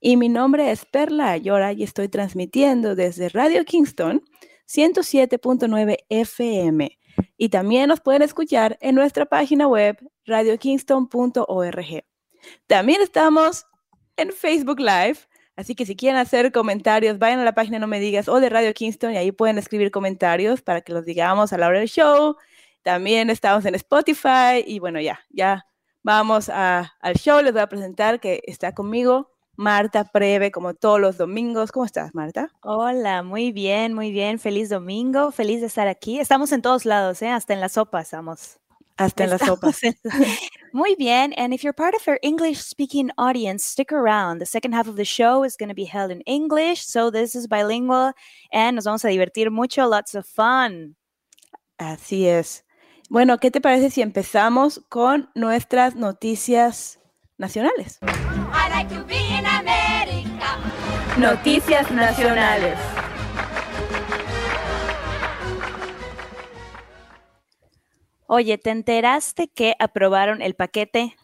y mi nombre es Perla Ayora y estoy transmitiendo desde Radio Kingston 107.9 FM y también nos pueden escuchar en nuestra página web radiokingston.org. También estamos en Facebook Live, así que si quieren hacer comentarios, vayan a la página No Me Digas o de Radio Kingston y ahí pueden escribir comentarios para que los digamos a la hora del show. También estamos en Spotify y bueno, ya, ya vamos al show. Les voy a presentar que está conmigo Marta Preve, como todos los domingos. ¿Cómo estás, Marta? Hola, muy bien, muy bien. Feliz domingo, feliz de estar aquí. Estamos en todos lados, ¿eh? hasta en la sopa estamos. Hasta en las sopas. Muy bien. And if you're part of our English speaking audience, stick around. The second half of the show is going to be held in English. So this is bilingual and nos vamos a divertir mucho. Lots of fun. Así es. Bueno, ¿qué te parece si empezamos con nuestras noticias nacionales? I like to be. Noticias nacionales. Oye, ¿te enteraste que aprobaron el paquete?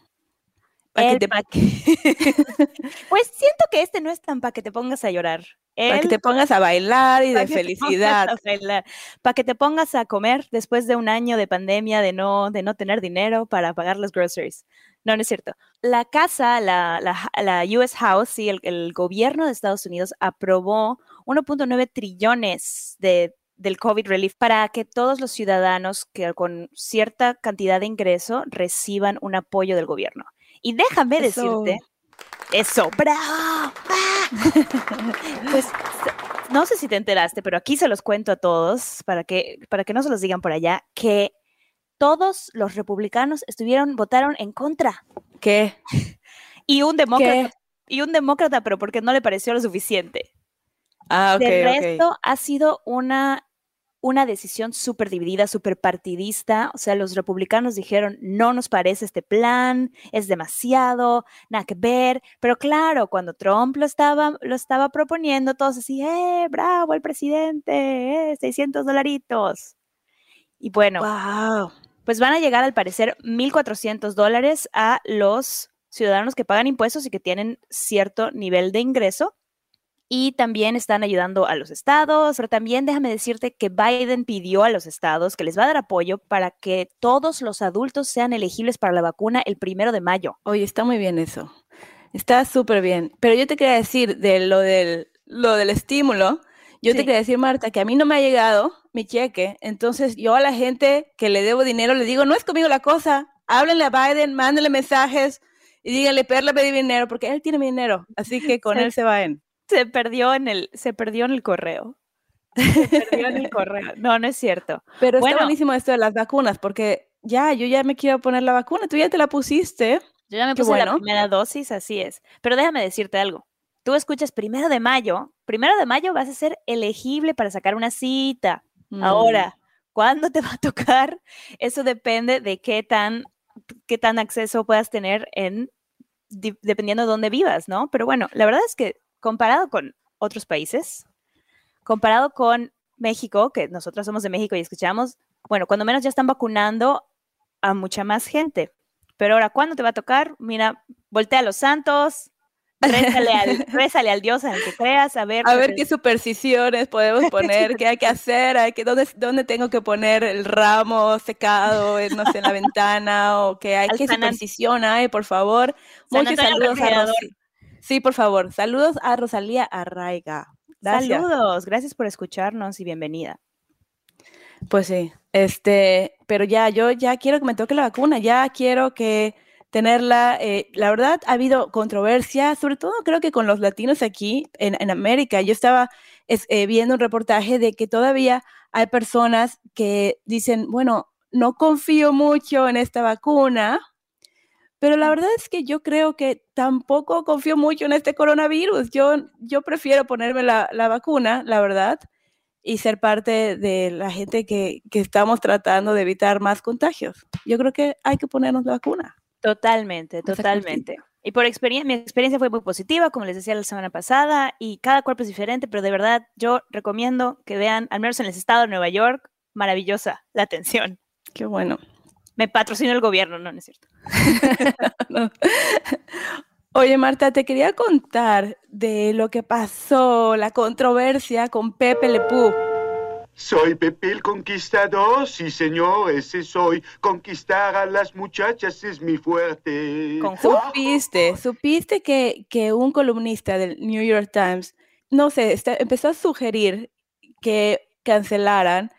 El Paquete- paque- pues siento que este no es tan para que te pongas a llorar. Para que te pongas a bailar y de felicidad. Para que te pongas a comer después de un año de pandemia, de no, de no tener dinero para pagar los groceries. No, no es cierto. La casa, la, la, la US House, sí, el, el gobierno de Estados Unidos aprobó 1.9 trillones de, del COVID relief para que todos los ciudadanos que con cierta cantidad de ingreso reciban un apoyo del gobierno. Y déjame Eso. decirte, eso, bravo. ¡Ah! Pues no sé si te enteraste, pero aquí se los cuento a todos para que, para que no se los digan por allá, que todos los republicanos estuvieron, votaron en contra. ¿Qué? Y un demócrata, ¿Qué? y un demócrata, pero porque no le pareció lo suficiente. Ah, ok, de ok. resto, ha sido una, una decisión súper dividida, súper partidista. O sea, los republicanos dijeron, no nos parece este plan, es demasiado, nada que ver. Pero claro, cuando Trump lo estaba, lo estaba proponiendo, todos así, ¡eh, bravo, el presidente! ¡eh, 600 dolaritos! Y bueno, Wow. pues van a llegar al parecer 1.400 dólares a los ciudadanos que pagan impuestos y que tienen cierto nivel de ingreso. Y también están ayudando a los estados, pero también déjame decirte que Biden pidió a los estados que les va a dar apoyo para que todos los adultos sean elegibles para la vacuna el primero de mayo. Oye, está muy bien eso. Está súper bien. Pero yo te quería decir de lo del, lo del estímulo. Yo te quería decir, Marta, que a mí no me ha llegado mi cheque. Entonces, yo a la gente que le debo dinero le digo, no es conmigo la cosa. Háblenle a Biden, mándenle mensajes y díganle, Perla pedí dinero, porque él tiene mi dinero. Así que con Sí. él se va en. Se perdió en el, se perdió en el correo. Se perdió en el correo. No, no es cierto. Pero Bueno. está buenísimo esto de las vacunas, porque ya, yo ya me quiero poner la vacuna. Tú ya te la pusiste. Yo ya me Qué puse la primera dosis, así es. Pero déjame decirte algo. Tú escuchas primero de mayo. Primero de mayo vas a ser elegible para sacar una cita. Mm. Ahora, ¿cuándo te va a tocar? Eso depende de qué tan, qué tan acceso puedas tener en di- dependiendo de dónde vivas, ¿no? Pero bueno, la verdad es que comparado con otros países, comparado con México, que nosotros somos de México y escuchamos, bueno, cuando menos ya están vacunando a mucha más gente. Pero ahora, ¿cuándo te va a tocar? Mira, voltea a los santos, rézale al, rézale al Dios en el que creas, a ver. A que ver qué supersticiones podemos poner, qué hay que hacer, hay que, dónde, dónde tengo que poner el ramo secado, en, no sé, en la ventana, o qué hay, Al qué San An- superstición hay, por favor. San Muchos Antonio saludos a. Sí, por favor, saludos a Rosalía Arraiga. Gracias. Saludos, gracias por escucharnos y bienvenida. Pues sí, este, pero ya, yo ya quiero que me toque la vacuna, ya quiero que tenerla. eh, la verdad, ha habido controversia, sobre todo creo que con los latinos aquí en, en América. Yo estaba es- eh, viendo un reportaje de que todavía hay personas que dicen, bueno, no confío mucho en esta vacuna Pero la verdad es que yo creo que tampoco confío mucho en este coronavirus. Yo, yo prefiero ponerme la, la vacuna, la verdad, y ser parte de la gente que, que estamos tratando de evitar más contagios. Yo creo que hay que ponernos la vacuna. Totalmente, totalmente. Y por experiencia, mi experiencia fue muy positiva, como les decía la semana pasada, y cada cuerpo es diferente, pero de verdad yo recomiendo que vean, al menos en el estado de Nueva York, maravillosa la atención. Qué bueno. Me patrocina el gobierno, no, no es cierto. No. Oye, Marta, te quería contar de lo que pasó, la controversia con Pepe Le Pew. Soy Pepe el Conquistador, sí señor, ese soy. Conquistar a las muchachas es mi fuerte. Con Supiste, supiste que, que un columnista del New York Times, no sé, está- empezó a sugerir que cancelaran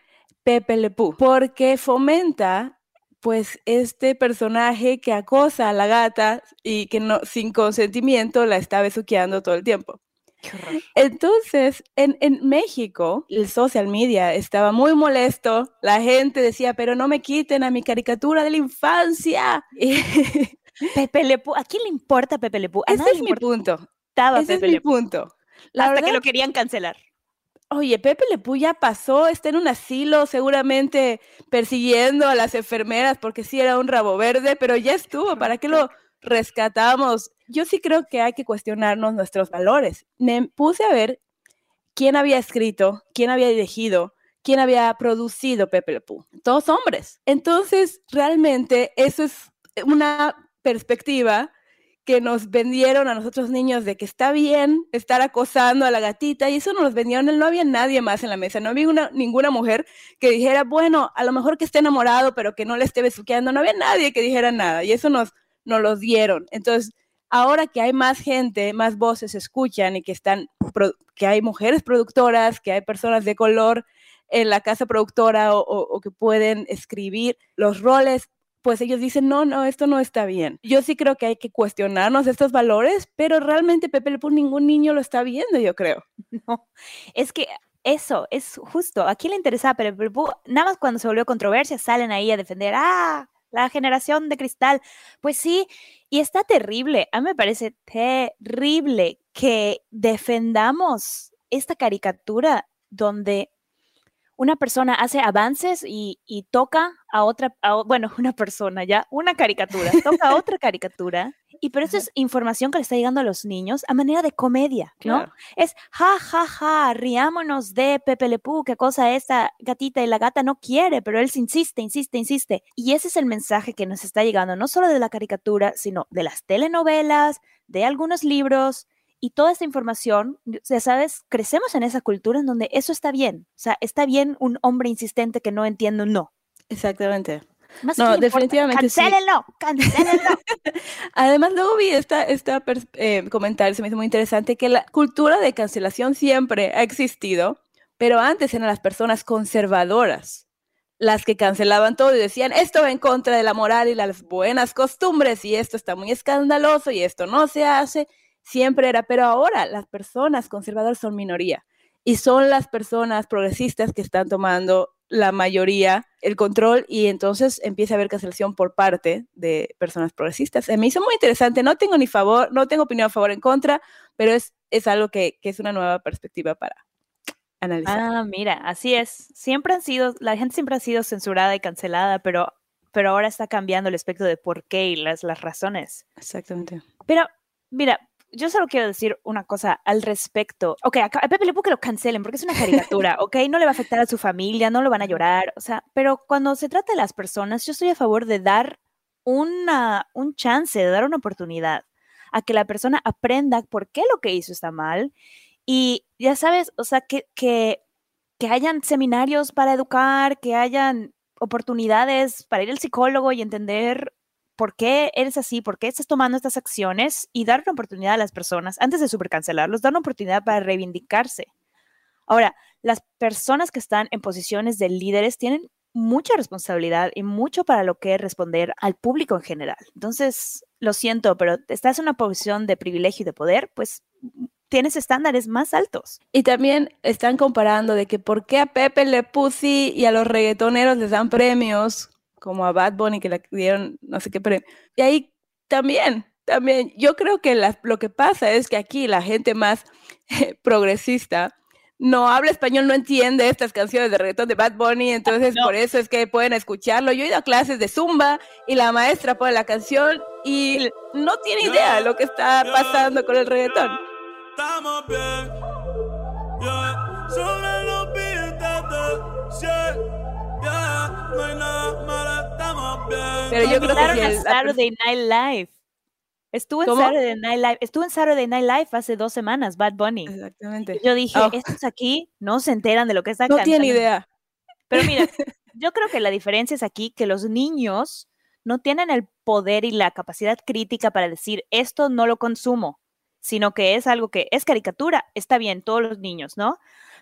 Pepe Le Pew porque fomenta pues este personaje que acosa a la gata y que no sin consentimiento la está besuqueando todo el tiempo. Qué horror. Entonces, en, en México, el social media estaba muy molesto. La gente decía, pero no me quiten a mi caricatura de la infancia. Pepe Le Pew, ¿a quién le importa Pepe Le Pew? A ese es mi punto. importaba Ese es mi punto. La hasta que lo querían cancelar. Oye, Pepe Le Pew ya pasó, está en un asilo seguramente persiguiendo a las enfermeras porque sí era un rabo verde, pero ya estuvo. ¿Para qué lo rescatamos? Yo sí creo que hay que cuestionarnos nuestros valores. Me puse a ver quién había escrito, quién había dirigido, quién había producido Pepe Le Pew. Todos hombres. Entonces, realmente eso es una perspectiva que nos vendieron a nosotros niños de que está bien estar acosando a la gatita y eso nos vendieron, no había nadie más en la mesa, no había una, ninguna mujer que dijera, bueno, a lo mejor que esté enamorado, pero que no le esté besuqueando, no había nadie que dijera nada y eso nos, nos lo dieron. Entonces, ahora que hay más gente, más voces escuchan y que están, que hay mujeres productoras, que hay personas de color en la casa productora o que pueden escribir los roles, pues ellos dicen, no, no, esto no está bien. Yo sí creo que hay que cuestionarnos estos valores, pero realmente Pepe Le Pew ningún niño lo está viendo, yo creo. No, es que eso es justo. ¿A quién le interesaba Pepe Le? Nada más cuando se volvió controversia salen ahí a defender, ah, la generación de cristal. Pues sí, y está terrible. A mí me parece terrible que defendamos esta caricatura donde una persona hace avances y, y toca a otra, a bueno, una persona ya, una caricatura, toca a otra caricatura. Y pero eso es información que le está llegando a los niños a manera de comedia, ¿no? Claro. Es ja, ja, ja, riámonos de Pepe Le Pew, qué cosa esta gatita y la gata no quiere, pero él se insiste, insiste, insiste. Y ese es el mensaje que nos está llegando, no solo de la caricatura, sino de las telenovelas, de algunos libros y toda esta información, ya sabes, crecemos en esa cultura en donde eso está bien. O sea, está bien un hombre insistente que no entiende un no. Exactamente. Más No, definitivamente sí. Cancélenlo, cancélenlo. Además, luego vi esta, esta eh, comentario, se me hizo muy interesante, que la cultura de cancelación siempre ha existido, pero antes eran las personas conservadoras las que cancelaban todo y decían, esto va en contra de la moral y las buenas costumbres y esto está muy escandaloso y esto no se hace. Siempre era, pero ahora las personas conservadoras son minoría y son las personas progresistas que están tomando la mayoría el control y entonces empieza a haber cancelación por parte de personas progresistas. Se me hizo muy interesante, no tengo ni favor, no tengo opinión a favor en contra, pero es, es algo que, que es una nueva perspectiva para analizar. Ah, mira, así es. Siempre han sido, la gente siempre ha sido censurada y cancelada, pero, pero ahora está cambiando el aspecto de por qué y las, las razones. Exactamente. Pero, mira, yo solo quiero decir una cosa al respecto. Ok, a, a Pepe Le Pew que lo cancelen porque es una caricatura, ok, no le va a afectar a su familia, no lo van a llorar, o sea, pero cuando se trata de las personas, yo estoy a favor de dar una, un chance, de dar una oportunidad a que la persona aprenda por qué lo que hizo está mal y ya sabes, o sea, que, que, que hayan seminarios para educar, que hayan oportunidades para ir al psicólogo y entender por qué eres así, por qué estás tomando estas acciones y dar una oportunidad a las personas, antes de supercancelarlos, dar una oportunidad para reivindicarse. Ahora, las personas que están en posiciones de líderes tienen mucha responsabilidad y mucho para lo que responder al público en general. Entonces, lo siento, pero estás en una posición de privilegio y de poder, pues tienes estándares más altos. Y también están comparando de que por qué a Pepe Le sí y a los reggaetoneros les dan premios, como a Bad Bunny que le dieron no sé qué premio. Y ahí También, también. Yo creo que la- lo que pasa es que aquí la gente más progresista no habla español, no entiende estas canciones de reggaetón de Bad Bunny, entonces No. por eso es que pueden escucharlo. Yo he ido a clases de Zumba y la maestra pone la canción y no tiene idea de lo que está pasando con el reggaetón. Estamos bien, yeah. Sobre los billetes de 100, yeah. No hay nada malo, estamos bien. Pero yo creo que si el- Saturday Night Live. Estuvo en ¿Cómo? Saturday Night Live. Estuvo en Saturday Night Live hace dos semanas, Bad Bunny. Exactamente. Yo dije, Oh. estos aquí no se enteran de lo que está No cantando. tiene idea. Pero mira, yo creo que la diferencia es aquí que los niños no tienen el poder y la capacidad crítica para decir esto no lo consumo, sino que es algo que es caricatura, está bien, todos los niños, ¿no?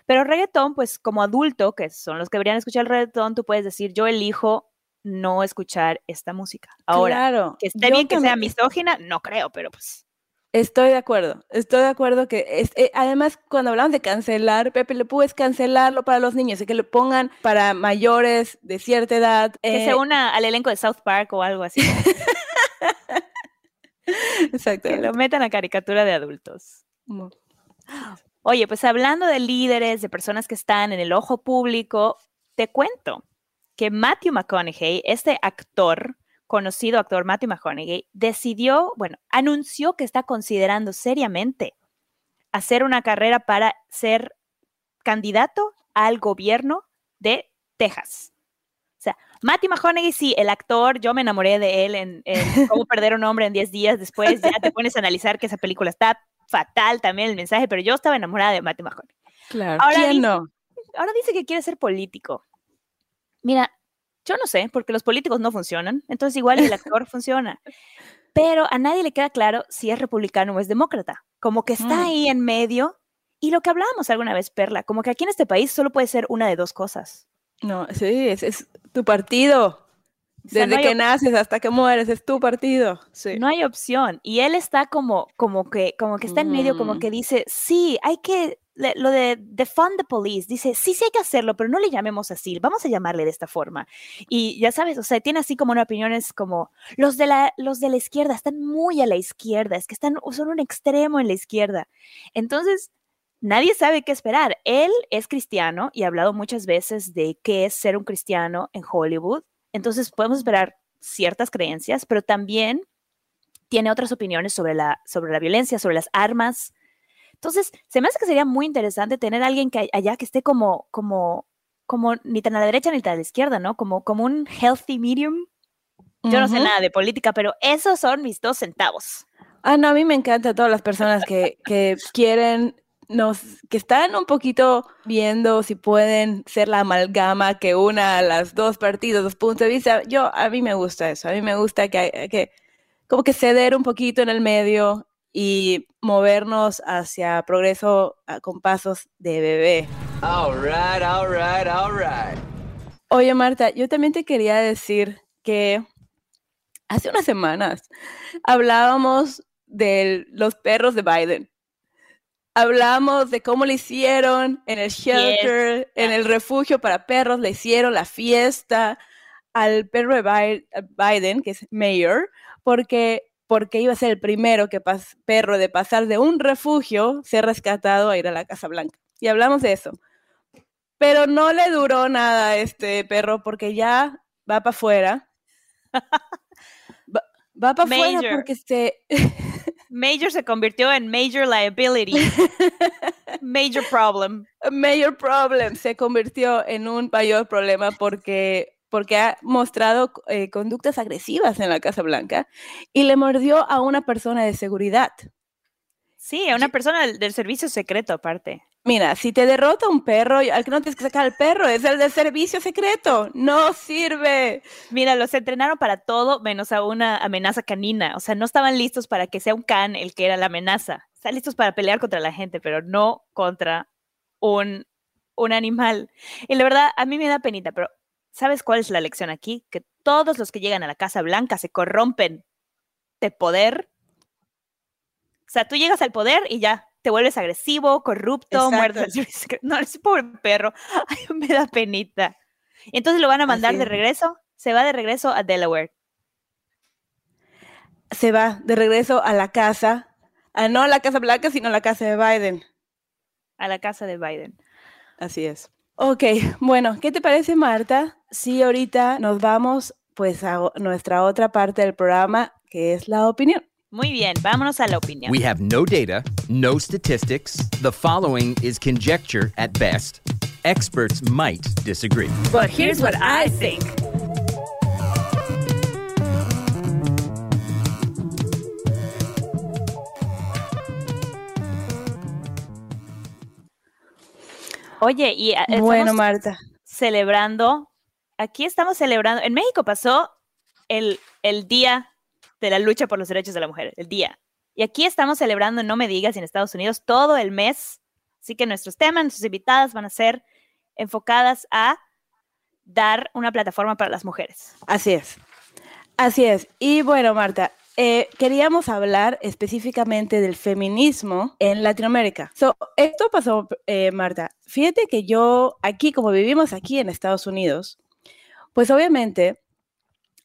Pero reggaetón, pues como adulto, que son los que deberían escuchar el reggaetón, tú puedes decir, yo elijo no escuchar esta música. Ahora, Claro, que esté bien que sea misógina, no creo, pero pues... Estoy de acuerdo, estoy de acuerdo que es, eh, además cuando hablamos de cancelar, Pepe Le Pew es cancelarlo para los niños y que lo pongan para mayores de cierta edad. Que eh, se una al elenco de South Park o algo así. que exactamente. lo metan a caricatura de adultos. Oye, pues hablando de líderes, de personas que están en el ojo público, te cuento que Matthew McConaughey, este actor, conocido actor Matthew McConaughey, decidió, bueno, anunció que está considerando seriamente hacer una carrera para ser candidato al gobierno de Texas. O sea, Matthew McConaughey, sí, el actor, yo me enamoré de él en, en Cómo perder un hombre en 10 días. Después ya te pones a analizar que esa película está fatal también el mensaje, pero yo estaba enamorada de Matthew McConaughey. Claro, Ahora ¿quién dice- no? Ahora dice que quiere ser político. Mira, yo no sé, porque los políticos no funcionan, entonces igual el actor funciona. Pero a nadie le queda claro si es republicano o es demócrata. Como que está Mm. ahí en medio. Y lo que hablábamos alguna vez, Perla, como que aquí en este país solo puede ser una de dos cosas. No, sí, es, es tu partido. O sea, Desde no que naces hasta que mueres, es tu partido. Sí. No hay opción. Y él está como, como que, como que está en medio, como Mm. que dice, sí, hay que, le- lo de defund the police, dice, sí, sí hay que hacerlo, pero no le llamemos así, vamos a llamarle de esta forma. Y ya sabes, o sea, tiene así como una opiniones como, los de la, los de la izquierda están muy a la izquierda, es que están, son un extremo en la izquierda. Entonces, nadie sabe qué esperar. Él es cristiano y ha hablado muchas veces de qué es ser un cristiano en Hollywood. Entonces, podemos esperar ciertas creencias, pero también tiene otras opiniones sobre la, sobre la violencia, sobre las armas. Entonces, se me hace que sería muy interesante tener a alguien que allá que esté como, como, como ni tan a la derecha ni tan a la izquierda, ¿no? Como, como un healthy medium. Yo no sé nada de política, pero esos son mis dos centavos. Ah, no, a mí me encantan todas las personas que, que quieren, nos, que están un poquito viendo si pueden ser la amalgama que una a las dos partidos, dos puntos de vista. Yo, a mí me gusta eso, a mí me gusta que, hay- que como que ceder un poquito en el medio y movernos hacia progreso ah, con pasos de bebé. All right, all right, all right. Oye, Marta, yo también te quería decir que hace unas semanas hablábamos de los perros de Biden. Hablamos de cómo le hicieron en el shelter, en el refugio para perros, le hicieron la fiesta al perro de Bi- Biden, que es mayor, porque, porque iba a ser el primero que pas- perro de pasar de un refugio, ser rescatado a ir a la Casa Blanca. Y hablamos de eso. Pero no le duró nada a este perro porque ya va para afuera. Va, va para afuera porque se... Major se convirtió en major liability. major problem. Major problem se convirtió en un mayor problema porque, porque ha mostrado eh, conductas agresivas en la Casa Blanca y le mordió a una persona de seguridad. Sí, a una persona del, del servicio secreto aparte. Mira, si te derrota un perro, al que no tienes que sacar al perro es el del servicio secreto. No sirve. Mira, los entrenaron para todo menos a una amenaza canina. O sea, no estaban listos para que sea un can el que era la amenaza. Están listos para pelear contra la gente, pero no contra un, un animal. Y la verdad, a mí me da penita, pero ¿sabes cuál es la lección aquí? Que todos los que llegan a la Casa Blanca se corrompen de poder. O sea, tú llegas al poder y ya te vuelves agresivo, corrupto, muerto. No, ese pobre perro. Ay, me da penita. Entonces lo van a mandar de es. regreso. Se va de regreso a Delaware. se va de regreso a la casa, a no a la Casa Blanca, sino a la casa de Biden. A la casa de Biden. Así es. Ok, bueno, ¿qué te parece, Marta? Si ahorita nos vamos pues a nuestra otra parte del programa, que es la opinión. Muy bien, vámonos a la opinión. We have no data, no statistics. The following is conjecture at best. Experts might disagree. But here's what I think. Oye, y estamos Bueno, Marta. celebrando, aquí estamos celebrando, en México pasó el, el día de la lucha por los derechos de la mujer, el día. Y aquí estamos celebrando, no me digas, en Estados Unidos todo el mes. Así que nuestros temas, nuestras invitadas van a ser enfocadas a dar una plataforma para las mujeres. Así es. Así es. Y bueno, Marta, eh, queríamos hablar específicamente del feminismo en Latinoamérica. So, esto pasó, eh, Marta. Fíjate que yo, aquí, como vivimos aquí en Estados Unidos, pues obviamente,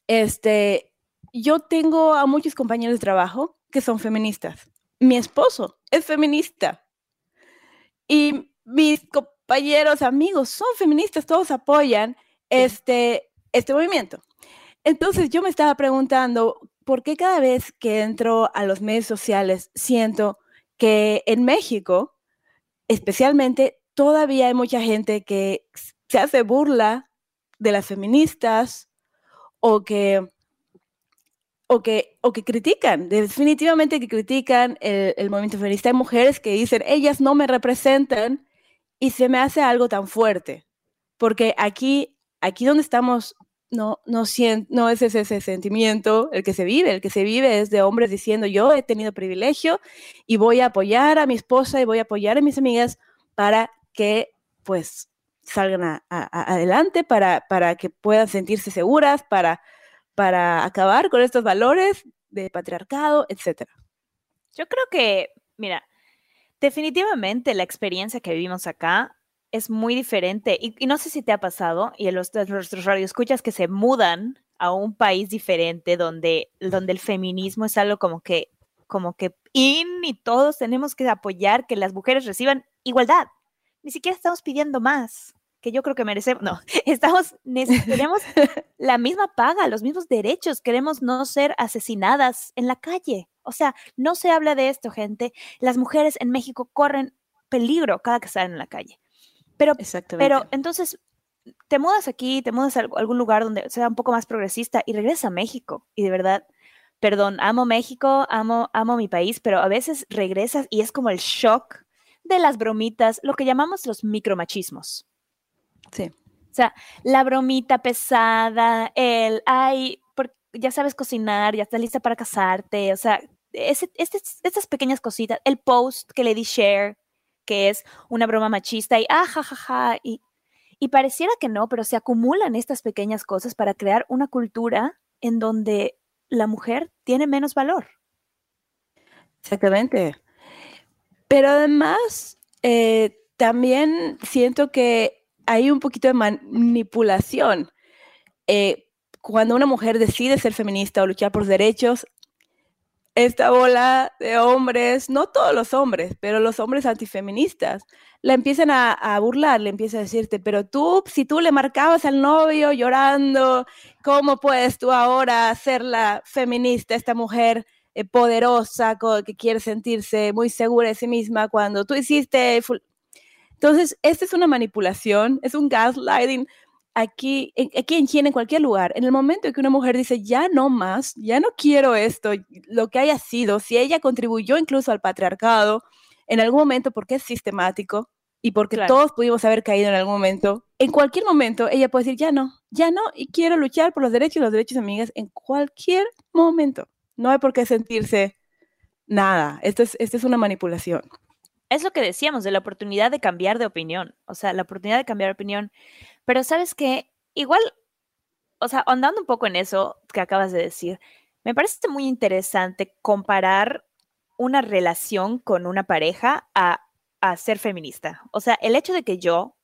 este, yo tengo a muchos compañeros de trabajo que son feministas. Mi esposo es feminista. Y mis compañeros, amigos son feministas, todos apoyan este, este movimiento. Entonces yo me estaba preguntando, ¿por qué cada vez que entro a los medios sociales siento que en México, especialmente, todavía hay mucha gente que se hace burla de las feministas o que, o que, o que critican, definitivamente que critican el, el movimiento feminista. Hay mujeres que dicen, ellas no me representan y se me hace algo tan fuerte, porque aquí, aquí donde estamos no, no, no es ese, ese sentimiento el que se vive, el que se vive es de hombres diciendo yo he tenido privilegio y voy a apoyar a mi esposa y voy a apoyar a mis amigas para que pues salgan a- a- adelante, para, para que puedan sentirse seguras, para, para acabar con estos valores de patriarcado, etc. Yo creo que, mira, definitivamente la experiencia que vivimos acá es muy diferente. Y, no sé si te ha pasado, y en los, de nuestros radioescuchas que se mudan a un país diferente donde, donde el feminismo es algo como que, como que in y todos tenemos que apoyar que las mujeres reciban igualdad. Ni siquiera estamos pidiendo más, que yo creo que merecemos. No, estamos, queremos la misma paga, los mismos derechos, queremos no ser asesinadas en la calle. O sea, no se habla de esto, gente. Las mujeres en México corren peligro cada que salen en la calle. Pero, pero entonces, te mudas aquí, te mudas a alg- algún lugar donde sea un poco más progresista y regresas a México. Y de verdad, perdón, amo México, amo, amo mi país, pero a veces regresas y es como el shock de las bromitas, lo que llamamos los micromachismos. Sí. O sea, la bromita pesada, el, ay, por- ya sabes cocinar, ya estás lista para casarte, o sea, ese, este- estas pequeñas cositas, el post que le di share, que es una broma machista y ah, ja, ja, ja, y, y pareciera que no, pero se acumulan estas pequeñas cosas para crear una cultura en donde la mujer tiene menos valor. Exactamente. Pero además, eh, también siento que hay un poquito de manipulación. Eh, cuando una mujer decide ser feminista o luchar por derechos, esta bola de hombres, no todos los hombres, pero los hombres antifeministas, la empiezan a, burlar, le empiezan a decirte, pero tú, si tú le marcabas al novio llorando, ¿cómo puedes tú ahora ser la feminista, esta mujer eh, poderosa, que quiere sentirse muy segura de sí misma cuando tú hiciste... ful-". Entonces, esta es una manipulación, es un gaslighting aquí, en- aquí en China, en cualquier lugar. En el momento en que una mujer dice, ya no más, ya no quiero esto, lo que haya sido, si ella contribuyó incluso al patriarcado en algún momento porque es sistemático y porque Claro. todos pudimos haber caído en algún momento, en cualquier momento ella puede decir, ya no, ya no, y quiero luchar por los derechos y los derechos de amigas en cualquier momento. No hay por qué sentirse nada. Esto es, esto es una manipulación. Es lo que decíamos de la oportunidad de cambiar de opinión, o sea, la oportunidad de cambiar de opinión. Pero sabes que igual, o sea, andando un poco en eso que acabas de decir, me parece muy interesante comparar una relación con una pareja a, a ser feminista. O sea, el hecho de que yo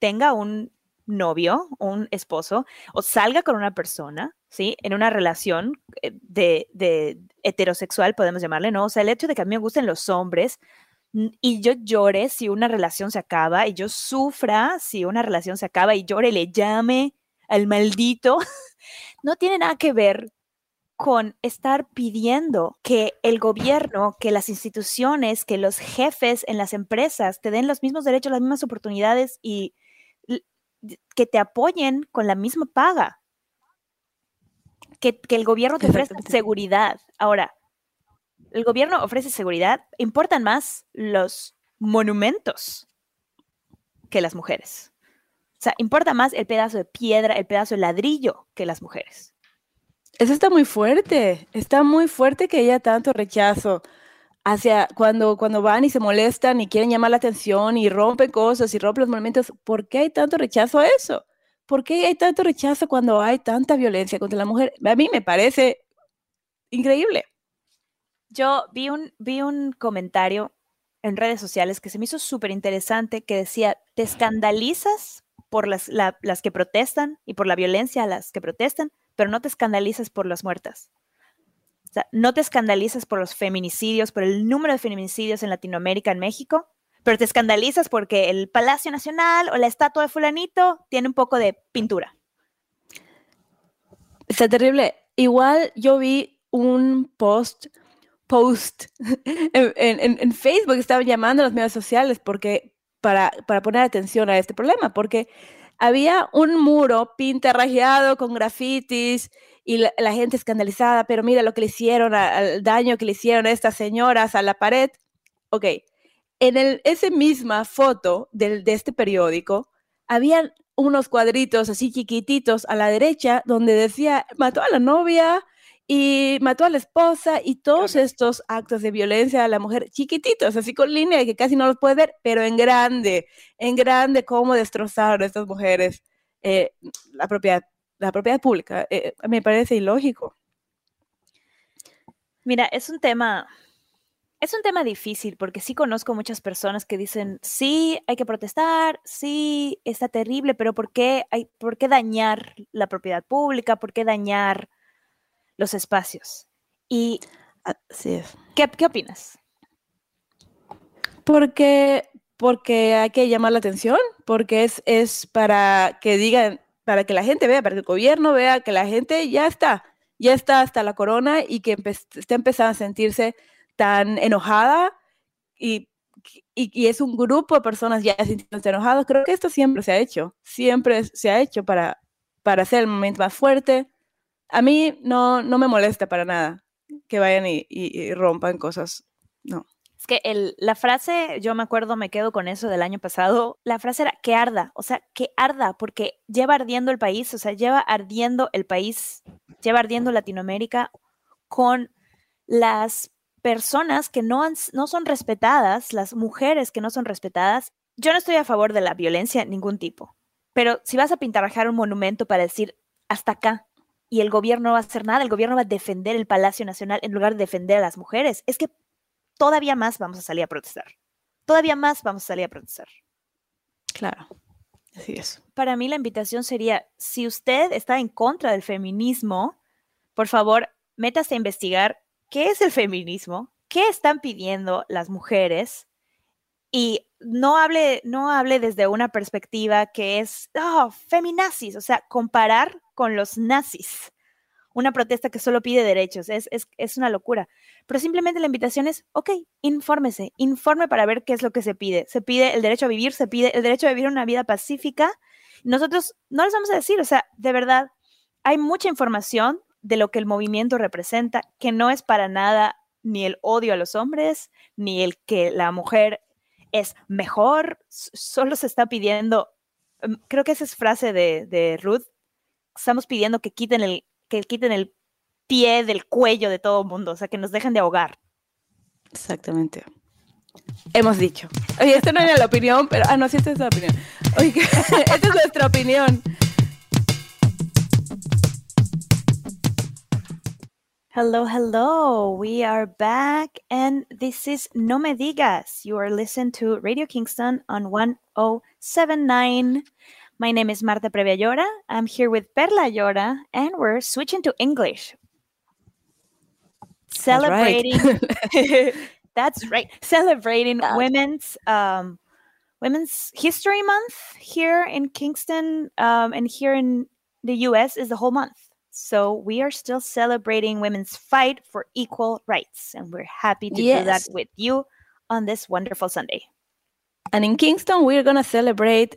tenga un novio, un esposo, o salga con una persona, ¿sí? En una relación eh, de, de heterosexual, podemos llamarle, ¿no? O sea, el hecho de que a mí me gusten los hombres y yo llore si una relación se acaba y yo sufra si una relación se acaba y llore le llame al maldito, no tiene nada que ver con estar pidiendo que el gobierno, que las instituciones, que los jefes en las empresas te den los mismos derechos, las mismas oportunidades y que te apoyen con la misma paga. Que, que el gobierno te ofrezca seguridad. Ahora, el gobierno ofrece seguridad, importan más los monumentos que las mujeres. O sea, importa más el pedazo de piedra, el pedazo de ladrillo que las mujeres. Eso está muy fuerte. Está muy fuerte que haya tanto rechazo hacia cuando, cuando van y se molestan y quieren llamar la atención y rompen cosas y rompen los monumentos. ¿Por qué hay tanto rechazo a eso? ¿Por qué hay tanto rechazo cuando hay tanta violencia contra la mujer? A mí me parece increíble. Yo vi un, vi un comentario en redes sociales que se me hizo súper interesante que decía, ¿te escandalizas por las, la- las que protestan y por la violencia a las que protestan, pero no te escandalizas por las muertas? O sea, no te escandalizas por los feminicidios, por el número de feminicidios en Latinoamérica, en México, pero te escandalizas porque el Palacio Nacional o la estatua de fulanito tiene un poco de pintura. Está terrible. Igual yo vi un post, post en, en- en Facebook, estaban llamando a los medios sociales porque, para, para poner atención a este problema, porque había un muro pintarrajeado con grafitis y la, la gente escandalizada, pero mira lo que le hicieron, al daño que le hicieron a estas señoras a la pared. Ok, en el, esa misma foto del, de este periódico, habían unos cuadritos así chiquititos a la derecha donde decía, mató a la novia y mató a la esposa y todos estos actos de violencia a la mujer chiquititos, así con línea que casi no los puedes ver, pero en grande, en grande cómo destrozaron estas mujeres eh, la propiedad, la propiedad pública. Eh, me parece ilógico. Mira, es un tema, es un tema difícil porque sí conozco muchas personas que dicen, sí, hay que protestar, sí, está terrible, pero ¿por qué, hay, ¿por qué dañar la propiedad pública? ¿Por qué dañar los espacios? ¿Y Así es. qué, qué opinas? Porque, porque hay que llamar la atención, porque es, es para que digan, para que la gente vea, para que el gobierno vea que la gente ya está, ya está hasta la corona y que empe- está empezando a sentirse tan enojada y, y, y es un grupo de personas ya sintiéndose enojados. Creo que esto siempre se ha hecho, siempre se ha hecho para, para hacer el momento más fuerte. A mí no, no me molesta para nada que vayan y, rompan cosas. No. Es que la frase, yo me acuerdo, me quedo con eso del año pasado, la frase era que arda, o sea, que arda, porque lleva ardiendo el país, o sea, lleva ardiendo el país, lleva ardiendo Latinoamérica con las personas que no, han no son respetadas, las mujeres que no son respetadas. Yo no estoy a favor de la violencia ningún tipo, pero si vas a pintarrajar un monumento para decir hasta acá y el gobierno no va a hacer nada, el gobierno va a defender el Palacio Nacional en lugar de defender a las mujeres, es que todavía más vamos a salir a protestar. Todavía más vamos a salir a protestar. Claro. Así es. Para mí la invitación sería, si usted está en contra del feminismo, por favor, métase a investigar qué es el feminismo, qué están pidiendo las mujeres y no hable, no hable desde una perspectiva que es, oh, feminazis, o sea, comparar con los nazis. Una protesta que solo pide derechos, es, es, es una locura. Pero simplemente la invitación es, ok, infórmese, informe para ver qué es lo que se pide. Se pide el derecho a vivir, se pide el derecho a vivir una vida pacífica. Nosotros no les vamos a decir, o sea, de verdad, hay mucha información de lo que el movimiento representa, que no es para nada ni el odio a los hombres, ni el que la mujer es mejor, solo se está pidiendo, mm, creo que esa es frase de, de Ruth, estamos pidiendo que quiten el, que quiten el pie del cuello de todo el mundo, o sea, que nos dejen de ahogar. Exactamente. Hemos dicho. Oye, esto no era la opinión, pero. Ah, no, sí, esta es la opinión. Oye, esta es nuestra opinión. Hello, hello. We are back, and this is No Me Digas. You are listening to Radio Kingston on 1079. My name is Marta Previallora. I'm here with Perla Ayora, and we're switching to English. Celebrating. That's right. Celebrating That- women's um, Women's History Month here in Kingston, um, and here in the U.S. is the whole month. So we are still celebrating women's fight for equal rights, and we're happy to do that with you on this wonderful Sunday. And in Kingston, we're gonna celebrate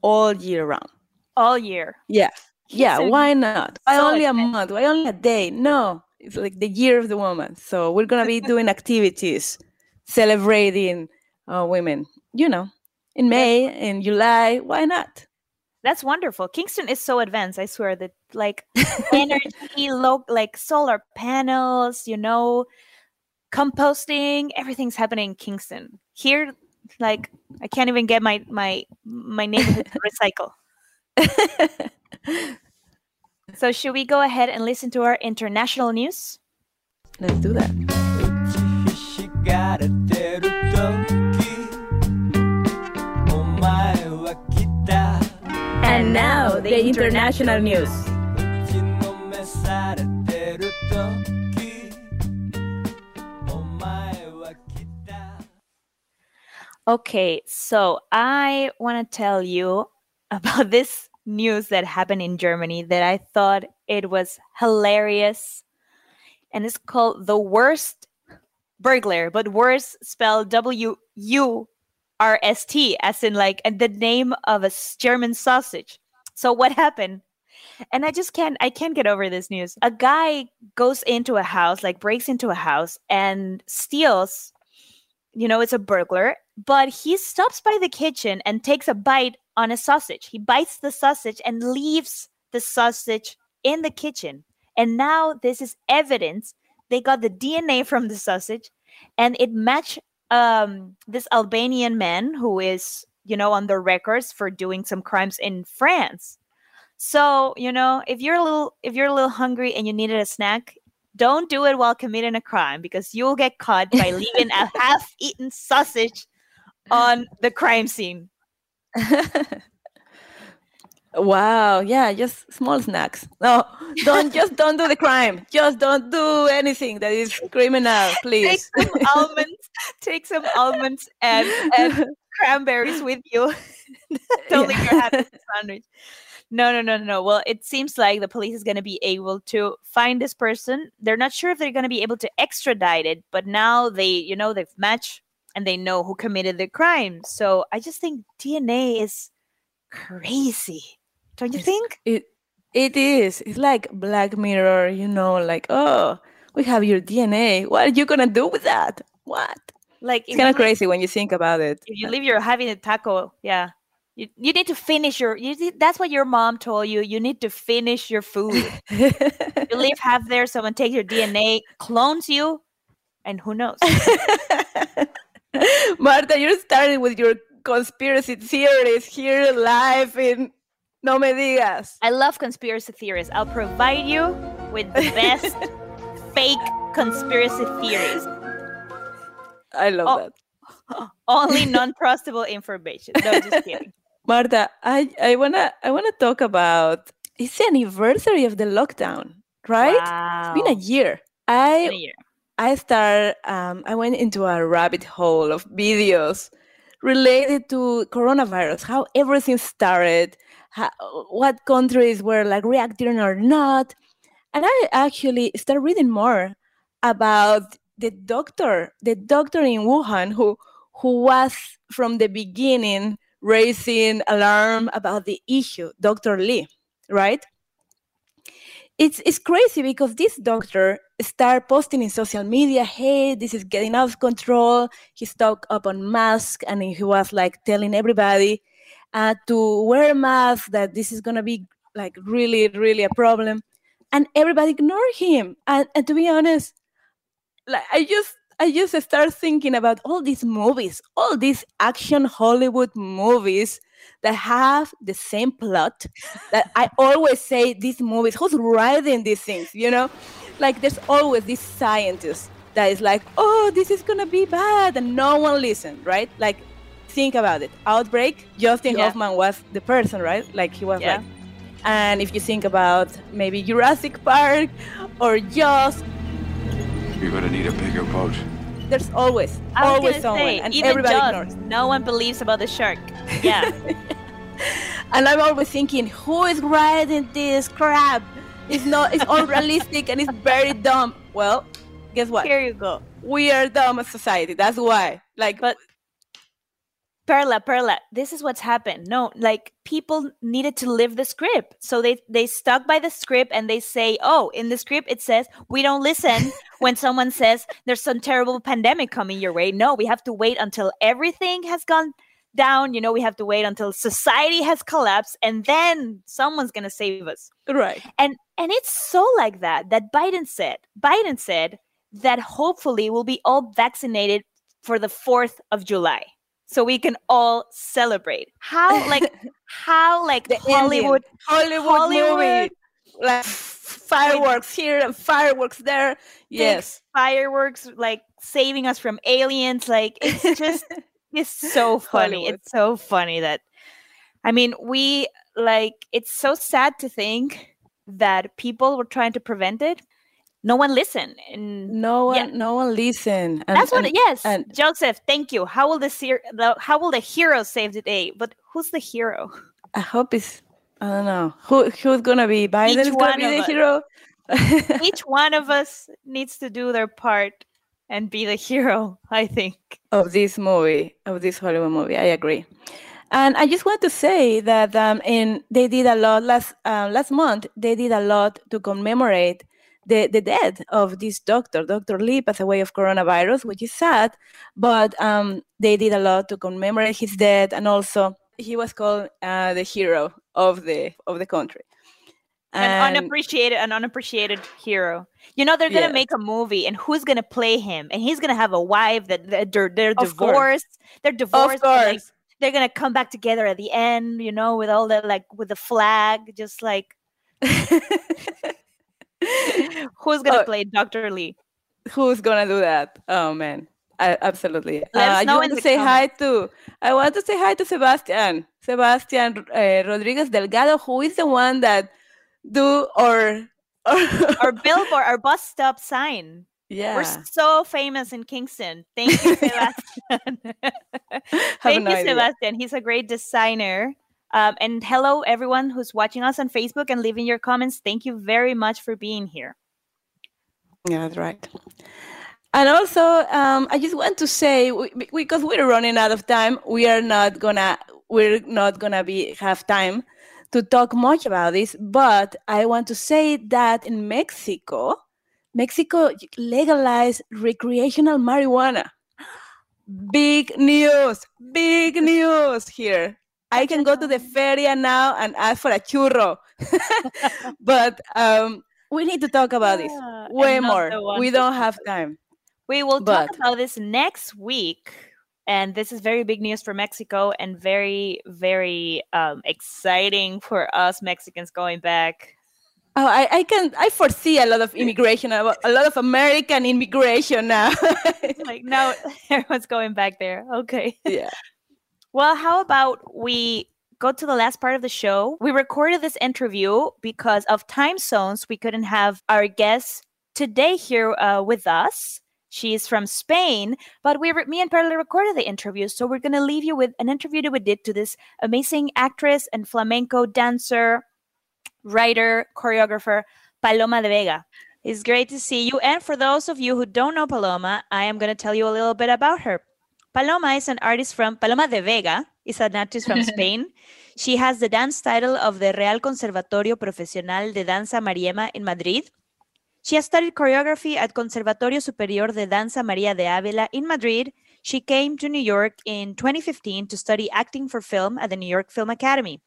all year round. All year. Yeah. Yeah, So why not? Why so only a month? Why only a day? No, it's like the year of the woman. So we're gonna be doing activities celebrating uh, women. You know, in May, in July. Why not? That's wonderful. Kingston is so advanced. I swear that like energy, low, like solar panels, you know, composting, everything's happening in Kingston. Here, like I can't even get my my my neighborhood to recycle. So should we go ahead and listen to our international news? Let's do that. And now, the international news. Okay, so I want to tell you about this news that happened in Germany that I thought it was hilarious. And it's called the worst burglar, but worse spelled W U R S T, as in like and the name of a German sausage. So what happened? And I just can't I can't get over this news. A guy goes into a house, like breaks into a house and steals you know, it's a burglar, but he stops by the kitchen and takes a bite on a sausage. He bites the sausage and leaves the sausage in the kitchen. And now this is evidence. They got the DNA from the sausage and it matched um, this Albanian man who is, you know, on the records for doing some crimes in France. So, you know, if you're a little if you're a little hungry and you needed a snack, don't do it while committing a crime because you'll get caught by leaving a half-eaten sausage on the crime scene. Wow, yeah, just small snacks. No, don't just don't do the crime. Just don't do anything that is criminal, please. Take some almonds, take some almonds and, and cranberries with you. don't leave your happy sandwich. No, no, no, no, no. Well, it seems like the police is going to be able to find this person. They're not sure if they're going to be able to extradite it, but now they, you know, they've matched and they know who committed the crime. So I just think DNA is crazy. Don't you It's think? It it is. It's like Black Mirror, you know, like, oh, we have your DNA. What are you gonna do with that? What? Like It's kind of crazy when you think about it. if you leave your having a taco, yeah. You, you need to finish your you need, that's what your mom told you. You need to finish your food. you leave half there, someone takes your DNA, clones you, and who knows? Marta, you're starting with your conspiracy theories here live in No Me Digas. I love conspiracy theories. I'll provide you with the best fake conspiracy theories. I love Oh. that. Only non-trustable information. No, just kidding. Marta, I, I wanna I wanna talk about it's the anniversary of the lockdown, right? Wow. It's been a year. I a year. I started, um, I went into a rabbit hole of videos related to coronavirus, how everything started, what countries were like reacting or not. And I actually started reading more about the doctor, the doctor in Wuhan who, who was from the beginning raising alarm about the issue, Dr. Lee, right? it's it's crazy because this doctor started posting in social media, hey, this is getting out of control. He stocked up on masks and he was like telling everybody uh, to wear a mask, that this is gonna be like really, really a problem. And everybody ignored him. And, and to be honest, like I just I just start thinking about all these movies, all these action Hollywood movies that have the same plot that I always say these movies, who's writing these things, you know? Like there's always this scientist that is like, oh, this is gonna be bad, and no one listens, right? Like think about it. Outbreak, Dustin Yeah. Hoffman was the person, right? Like he was Yeah. like. And if you think about maybe Jurassic Park or Jaws, You're gonna need a bigger boat. there's always, I was always someone, say, and even everybody Jaws, ignores. no one believes about the shark. Yeah. And I'm always thinking, who is writing this crap? It's not, it's unrealistic and it's very dumb. Well, guess what? Here you go. We are dumb as society. That's why. Like, But Perla, Perla, this is what's happened. No, like people needed to live the script. So they they stuck by the script and they say, "Oh, in the script it says we don't listen when someone says there's some terrible pandemic coming your way. No, we have to wait until everything has gone down, you know, we have to wait until society has collapsed and then someone's going to save us." right. And and it's so like that that Biden said. Biden said that hopefully we'll be all vaccinated for the 4th of July. So we can all celebrate. How like how like The Hollywood. Hollywood, Hollywood. movie. Like fireworks here and fireworks there. Yes. fireworks like saving us from aliens like it's just it's so funny. Hollywood. It's so funny that I mean, we like it's so sad to think that people were trying to prevent it. No one listened and No one, Yeah. no one listen. And, That's what. and- yes, and- Joseph. Thank you. How will the, ser- the how will the hero save the day? But who's the hero? I hope it's. I don't know who who's gonna be Biden. Each gonna be the us. hero. Each one of us needs to do their part and be the hero. I think. of this movie, of this Hollywood movie. I agree. And I just want to say that um, in they did a lot last uh, last month. They did a lot to commemorate the the death of this doctor, Dr. Li, passed away of coronavirus, which is sad. But um, they did a lot to commemorate his death, and also he was called uh, the hero of the of the country. An unappreciated, an unappreciated hero. You know they're gonna Yes. make a movie, and who's gonna play him? And he's gonna have a wife that that they're, they're Of course. divorced. They're divorced. like, course. they're gonna come back together at the end. You know, with all the like with the flag, just like who's gonna Oh. play Dr. Li? who's gonna do that? Oh man, I, absolutely. Uh, I know just want to say hi to. I want to say hi to Sebastian, Sebastian uh, Rodriguez Delgado, who is the one that do or or, Our billboard, our bus stop sign. yeah. We're so famous in Kingston. Thank you, Sebastian. Thank no you, idea. Sebastian. He's a great designer. Um, and hello, everyone who's watching us on Facebook and leaving your comments. Thank you very much for being here. Yeah, that's right. And also, um, I just want to say we, because we're running out of time, we are not gonna we're not gonna be have time to talk much about this. But I want to say that in Mexico, Mexico legalized recreational marijuana. Big news! Big news here. I can go to the feria now and ask for a churro. but um, we need to talk about this Ah, way more. We don't have time. We will talk about this next week. And this is very big news for Mexico and very, very um, exciting for us Mexicans going back. Oh, I, I can I foresee a lot of immigration, a lot of American immigration now. Like, now everyone's going back there. Okay. yeah. Well, how about we go to the last part of the show? We recorded this interview because of time zones. We couldn't have our guest today here uh, with us. She's from Spain, but we, re- me and Perla recorded the interview, so we're gonna leave you with an interview that we did to this amazing actress and flamenco dancer, writer, choreographer, Paloma de Vega. It's great to see you. And for those of you who don't know Paloma, I am going to tell you a little bit about her. Paloma is an artist from Paloma de Vega, is an artist from Spain. She has the dance title of the Real Conservatorio Profesional de Danza Mariemma in Madrid. She has studied choreography at Conservatorio Superior de Danza María de Ávila in Madrid. She came to New York in 2015 to study acting for film at the New York Film Academy.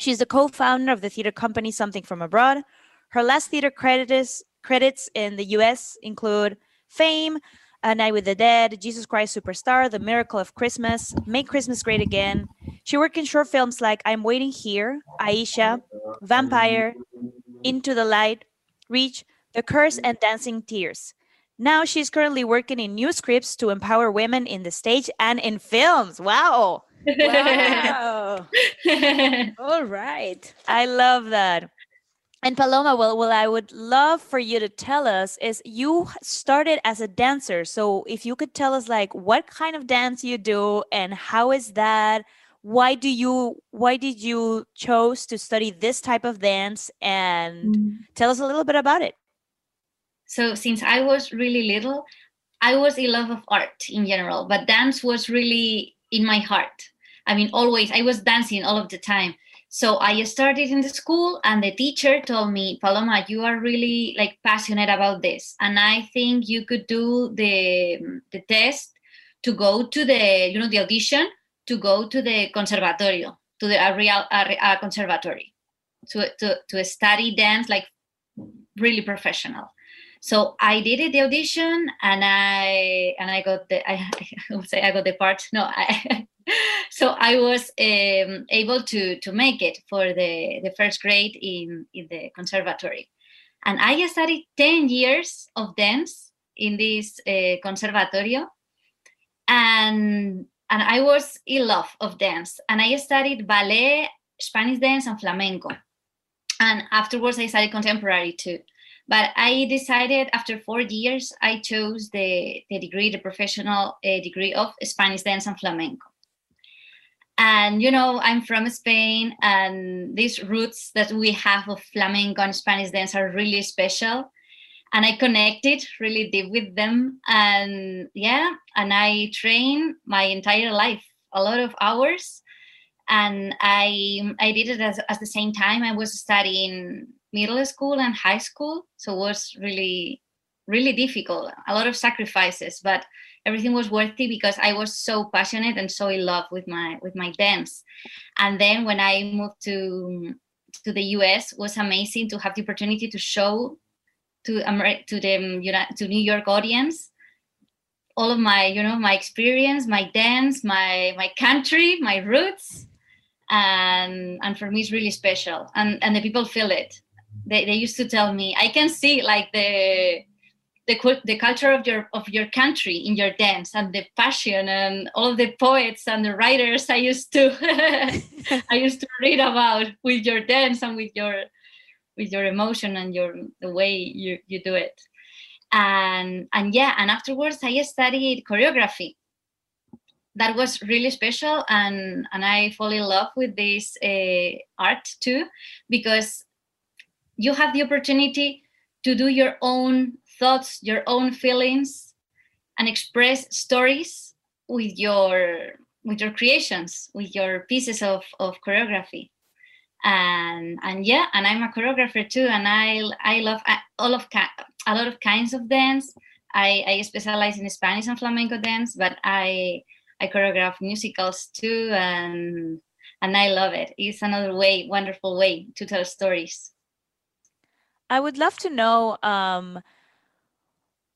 She's the co-founder of the theater company Something from Abroad. Her last theater credits credits in the US include Fame, A Night with the Dead, Jesus Christ Superstar, The Miracle of Christmas, Make Christmas Great Again. She worked in short films like I'm Waiting Here, Aisha, Vampire, Into the Light, Reach, The Curse, and Dancing Tears. Now she's currently working in new scripts to empower women in the stage and in films. Wow. Wow. All right. I love that. And Paloma, well, well, I would love for you to tell us is you started as a dancer. So if you could tell us like what kind of dance you do and how is that? Why do you why did you chose to study this type of dance and Mm. tell us a little bit about it? So since I was really little, I was in love of art in general, but dance was really in my heart. I mean, always I was dancing all of the time. So I started in the school, and the teacher told me, Paloma, you are really like passionate about this, and I think you could do the the test to go to the you know the audition to go to the conservatorio to the a real a, a conservatory to, to to study dance like really professional so i did the audition and i and i got the i, I would say i got the part. No I, so i was um, able to to make it for the the first grade in in the conservatory. And i studied 10 years of dance in this uh, conservatorio. And and i was in love of dance. And i studied ballet spanish dance and flamenco. And afterwards i studied contemporary too but i decided after four years i chose the, the degree the professional uh, degree of spanish dance and flamenco. And you know i'm from spain and these roots that we have of flamenco and spanish dance are really special. And i connected really deep with them and yeah and i train my entire life a lot of hours. And i i did it as, at the same time i was studying middle school and high school so it was really really difficult a lot of sacrifices but everything was worthy because i was so passionate and so in love with my with my dance. And then when i moved to to the us was amazing to have the opportunity to show to Amer- to the to new york audience all of my you know my experience my dance my my country my roots and and for me it's really special and and the people feel it they, they used to tell me i can see like the the, the culture of your of your country in your dance and the passion and all the poets and the writers i used to i used to read about with your dance and with your with your emotion and your the way you, you do it. And and yeah and afterwards i studied choreography. That was really special and and i fall in love with this uh, art too because you have the opportunity to do your own thoughts your own feelings and express stories with your with your creations with your pieces of, of choreography. And and yeah and i'm a choreographer too and i i love all of a lot of kinds of dance. I i specialize in spanish and flamenco dance but i i choreograph musicals too and and i love it. It's another way wonderful way to tell stories I would love to know, um,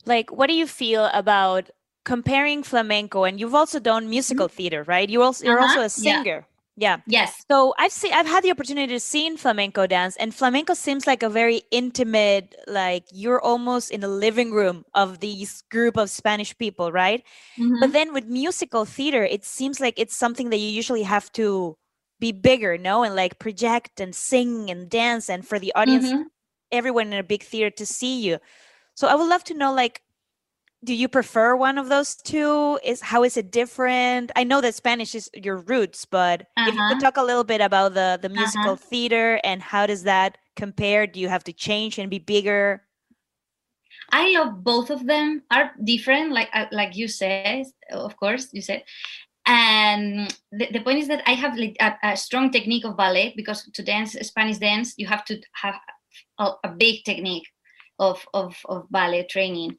like, what do you feel about comparing flamenco? And you've also done musical theater, right? You also you're also Uh-huh, a singer. Yeah. yes So I've seen I've had the opportunity to see in flamenco dance, and flamenco seems like a very intimate, like you're almost in the living room of these group of Spanish people, right? Mhm. But then with musical theater, it seems like it's something that you usually have to be bigger, no, and like project and sing and dance, and for the audience, Mhm. Everyone in a big theater to see you. So I would love to know, like, do you prefer one of those two? Is how is it different? I know that Spanish is your roots, but if you Uh-huh. could talk a little bit about the the musical theater and how does that compare? Do you have to change and be bigger? I love both of them are different, like uh, like you said, of course, you said. And the, the point is that I have a, a strong technique of ballet because to dance Spanish dance, you have to have a, big technique of, of, of ballet training.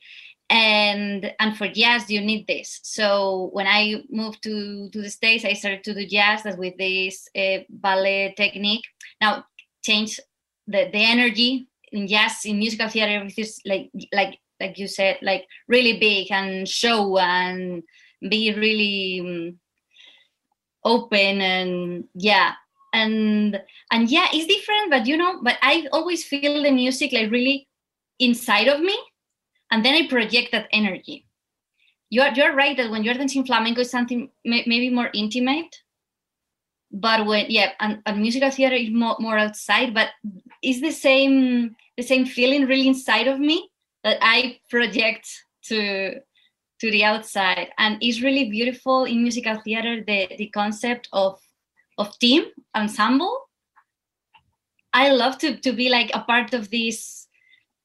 And and for jazz, you need this. So when I moved to, to the States, I started to do jazz with this uh, ballet technique. Now change the, the energy in jazz in musical theater everything is like like like you said like really big and show and be really um, open and yeah and and yeah it's different but you know but i always feel the music like really inside of me and then I project that energy. You're you're right that when you're dancing flamenco, it's something may, maybe more intimate. But when yeah, and, and musical theater is more, more outside, but it's the same the same feeling really inside of me that I project to to the outside and it's really beautiful in musical theater the the concept of of team ensemble. I love to to be like a part of this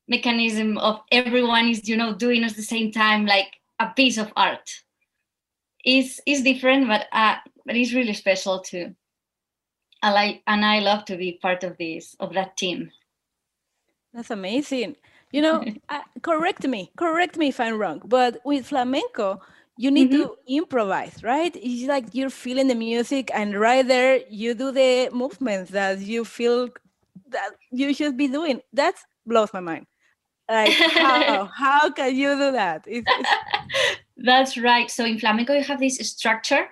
mechanism of everyone is you know doing at the same time like a piece of art. Is is different but uh but it's really special too. I like and i love to be part of this of that team. That's amazing. You know, uh, correct me, correct me if I'm wrong, but with flamenco, you need to improvise, right? It's like you're feeling the music, and right there, you do the movements that you feel that you should be doing. That blows my mind. Like, how? how can you do that? It's, it's- That's right. So in flamenco, you have this structure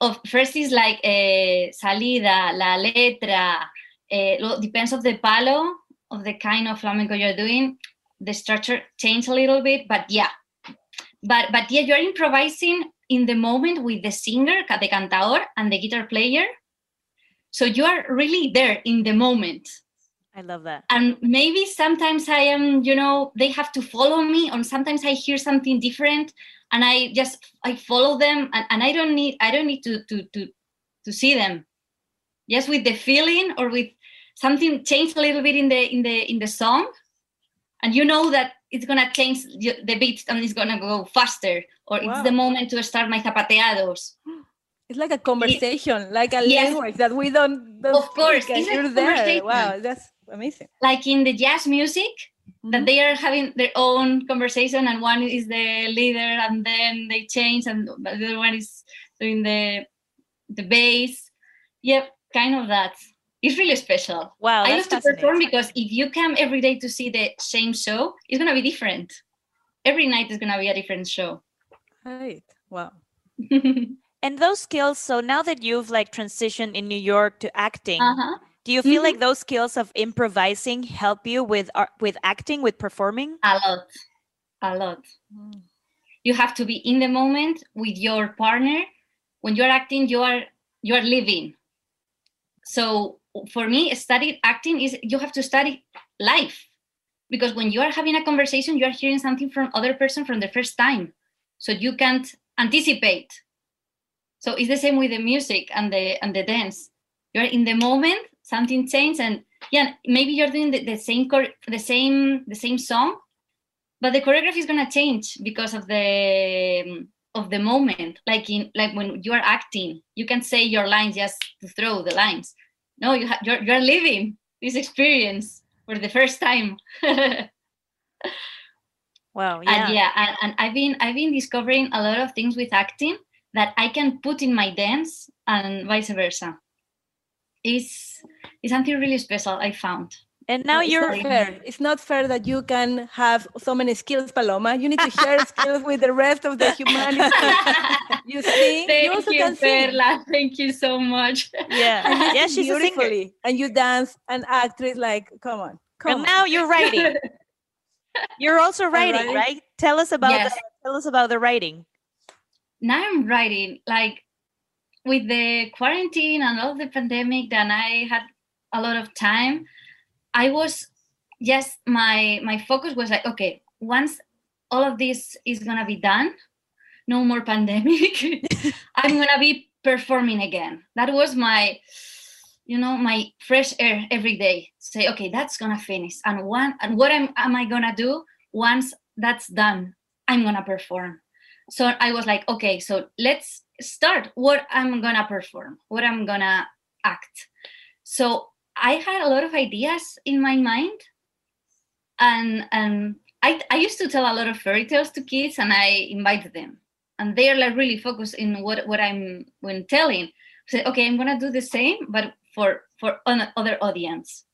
of first is like eh, salida, la letra. eh, depends of the palo of the kind of flamenco you're doing. The structure change a little bit, but yeah, but but yeah, you're improvising in the moment with the singer, the cantador, and the guitar player. So you are really there in the moment I love that. and maybe sometimes i am you know they have to follow me or sometimes i hear something different and i just i follow them and, and i don't need i don't need to to to to see them just with the feeling or with something change a little bit in the in the in the song and you know that it's gonna change the beat and it's gonna go faster or it's the moment to start my zapateados it's like a conversation, like a Yes. language that we don't. don't Of course, it's you're there. Wow, that's amazing. like in the jazz music that mm-hmm. they are having their own conversation and one is the leader and then they change and the other one is doing the the bass yep kind of that it's really special. Wow, i love to perform because if you come every day to see the same show it's going to be different. Every night is going to be a different show. Right. Wow. And those skills, so now that you've like transitioned in New York to acting, uh-huh. do you feel like mm-hmm. those skills of improvising help you with art, with acting, with performing? a lot. A lot. Mm. You have to be in the moment with your partner. When you're acting you are you are living. So for me study acting is you have to study life. Because when you are having a conversation you are hearing something from other person from the first time. So you can't anticipate. So it's the same with the music and the and the dance. You're in the moment something changes, and yeah maybe you're doing the, the same the same the same song but the choreography is going to change because of the of the moment. Like in like when you are acting you can say your lines just to throw the lines no you ha- you're, you're living this experience for the first time. Wow, yeah. and yeah and, and i've been i've been discovering a lot of things with acting that i can put in my dance and vice versa. It's it's something really special i found And now it's you're not fair. It's not fair that you can have so many skills, Paloma. You need to share skills with the rest of the humanity. you sing. thank you also you can sing. Perla. thank you so much yeah, And you yeah, sing she's a beautifully, and you dance and act. It's like, come on, come And on. now you're writing. You're also writing, writing? right? Tell us about Yes. the, tell us about the writing. now I'm writing like with the quarantine and all the pandemic then I had a lot of time I was just my my focus was like okay once all of this is gonna be done no more pandemic I'm gonna be performing again. That was my you know my fresh air every day. Say okay that's gonna finish. And one and what am, am I gonna do once that's done? I'm gonna perform. So i was like okay so let's start what i'm gonna perform what i'm gonna act. So i had a lot of ideas in my mind. And and i i used to tell a lot of fairy tales to kids and i invited them. And they're like really focused in what what i'm when telling. So okay i'm gonna do the same but for for an other audience.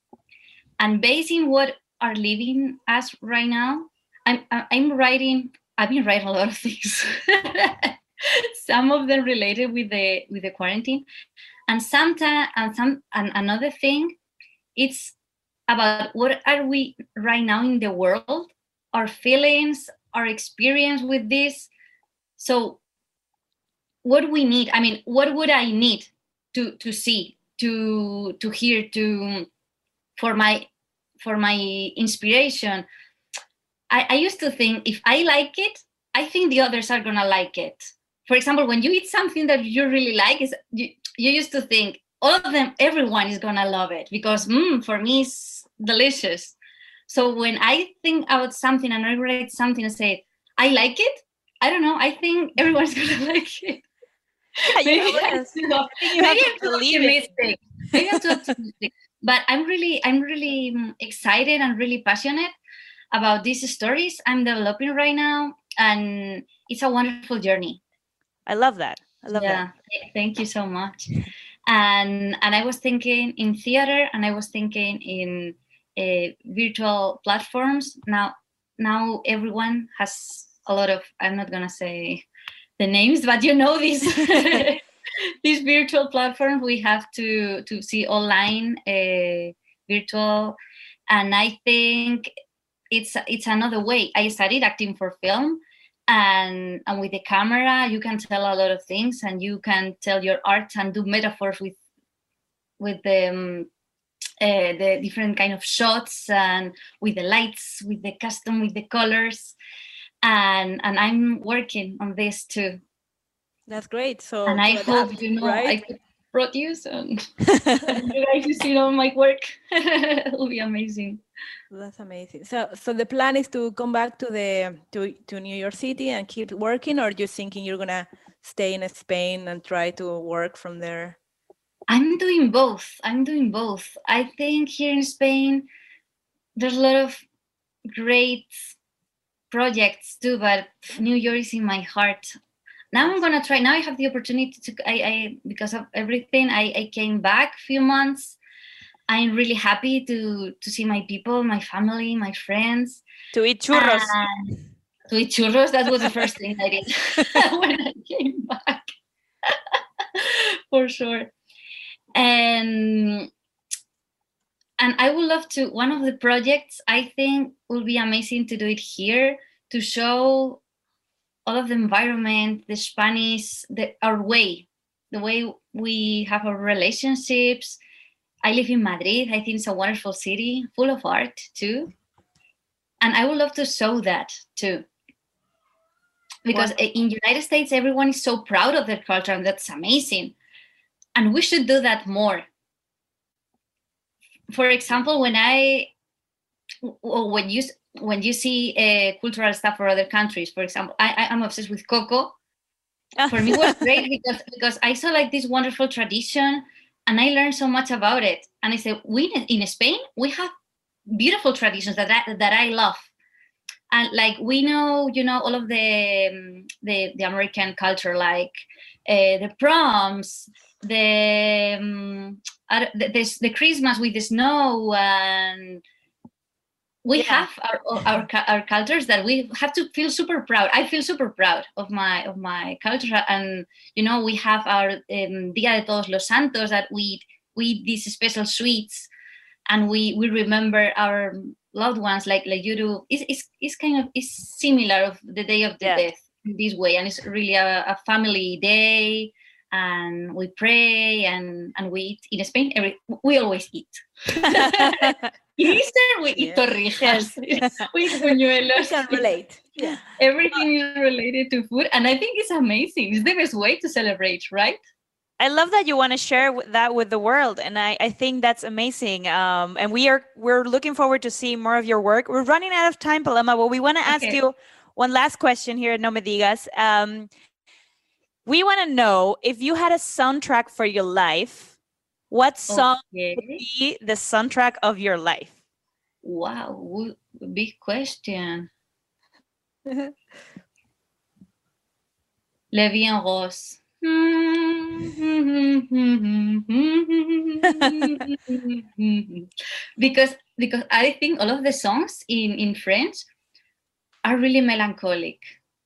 And based basing what are living us right now i'm i'm writing I've been writing a lot of things. some of them related with the with the quarantine, and sometimes and some and another thing, it's about what are we right now in the world our feelings, our experience with this. So what we need, I mean, what would I need to to see, to to hear, to for my for my inspiration? I, I used to think if I like it, I think the others are gonna like it. For example, when you eat something that you really like, is you, you used to think all of them, everyone is gonna love it because mm, for me it's delicious. So when I think about something and I write something and say, I like it, I don't know, I think everyone's gonna like it. Maybe maybe I'm too optimistic. Maybe I'm too optimistic. But I'm really, I'm really mm, excited and really passionate about these stories I'm developing right now, and it's a wonderful journey. I love that. I love yeah, that. th- thank you so much. And and I was thinking in theater, and I was thinking in uh, virtual platforms. Now now everyone has a lot of. I'm not gonna say the names, but you know these these virtual platforms we have to to see online uh, virtual, and I think it's it's another way. I studied acting for film, and and with the camera you can tell a lot of things, and you can tell your art and do metaphors with with the um, uh, the different kind of shots and with the lights, with the custom, with the colors, and and I'm working on this too. That's great. So and I hope you know I right? could produce and and you guys to see all my work. It'll be amazing. That's amazing. So, so the plan is to come back to the to to New York City and keep working, or you thinking you're gonna stay in Spain and try to work from there? I'm doing both. I'm doing both. I think here in Spain, there's a lot of great projects too, but New York is in my heart. Now I'm gonna try. Now I have the opportunity to. I, I because of everything, I, I came back a few months. I'm really happy to to see my people, my family, my friends. To eat churros. And to eat churros. That was the first thing I did when I came back, for sure. And and I would love to. One of the projects I think will be amazing to do it here to show all of the environment, the Spanish, the our way, the way we have our relationships. I live in Madrid. I think it's a wonderful city, full of art too. And I would love to show that too. Because i- in United States, everyone is so proud of their culture, and that's amazing. And we should do that more. For example, when I when you when you see uh, cultural stuff for other countries, for example, I, I am obsessed with Coco. For me, it was great because because I saw like this wonderful tradition, and I learned so much about it. And I said, we in- in Spain we have beautiful traditions that I, that I love, and like we know, you know, all of the um, the, the American culture, like uh, the proms, the um, the, the the Christmas with the snow and we have our, our our cultures that we have to feel super proud. I feel super proud of my of my culture. And you know we have our um, dia de todos los santos that we we eat these special sweets. And we we remember our loved ones like like you do it's, it's, it's kind of it's similar of the day of the Yeah. death in this way. And it's really a, a family day. And we pray and and we eat in spain every we always eat Easter we eat torrijas, we buñuelos. can relate. Yeah. Everything is related to food, and I think it's amazing. It's the best way to celebrate, right? I love that you want to share that with the world, and I, I think that's amazing. Um, and we are we're looking forward to seeing more of your work. We're running out of time, Paloma, but we want to ask Okay. you one last question here at No Me Digas. Um, we want to know if you had a soundtrack for your life, what song would be the soundtrack of your life? Wow, big question. La Vie en Rose. because because I think all of the songs in in French are really melancholic.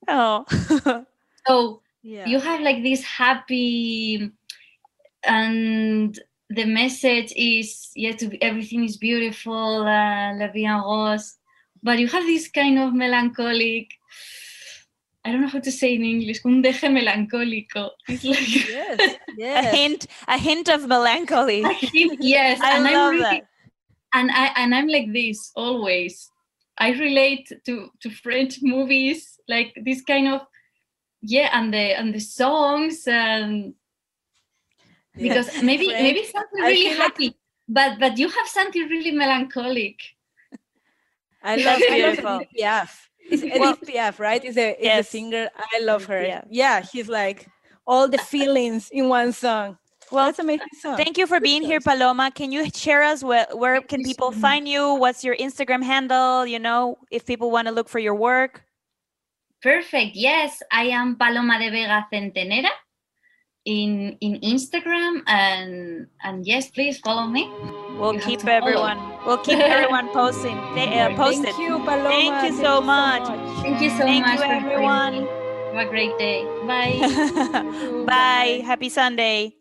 Oh, So Yeah. you have like this happy and the message is yeah to be, everything is beautiful uh, la vie en rose but you have this kind of melancholic. I don't know how to say in English. Un deje melancólico. It's like Yes, A hint, a hint of melancholy. hint, yes, I and love I'm really, that. and I and I'm like this always. I relate to to French movies like this kind of yeah, and the and the songs and because maybe French. maybe something really feel like- happy, but but you have something really melancholic. I love, I love beautiful. Edith Piaf. It's Edith Well- Piaf, right? Is the is Yes. the singer. I love her. Piaf. Yeah, he's like all the feelings in one song. Well, it's amazing song. Thank you for being here, Paloma. Can you share us where, where can people find you? What's your Instagram handle? You know, if people want to look for your work. Perfect. Yes, I am Paloma de Vega Centenera in in Instagram and and yes, please follow me. We'll You keep to follow. everyone. We'll keep everyone posting. They, uh, posted. Thank you, Paloma. Thank you so much. Thank you so Thank much you, everyone. Have a great day. Bye. Bye. Happy Sunday.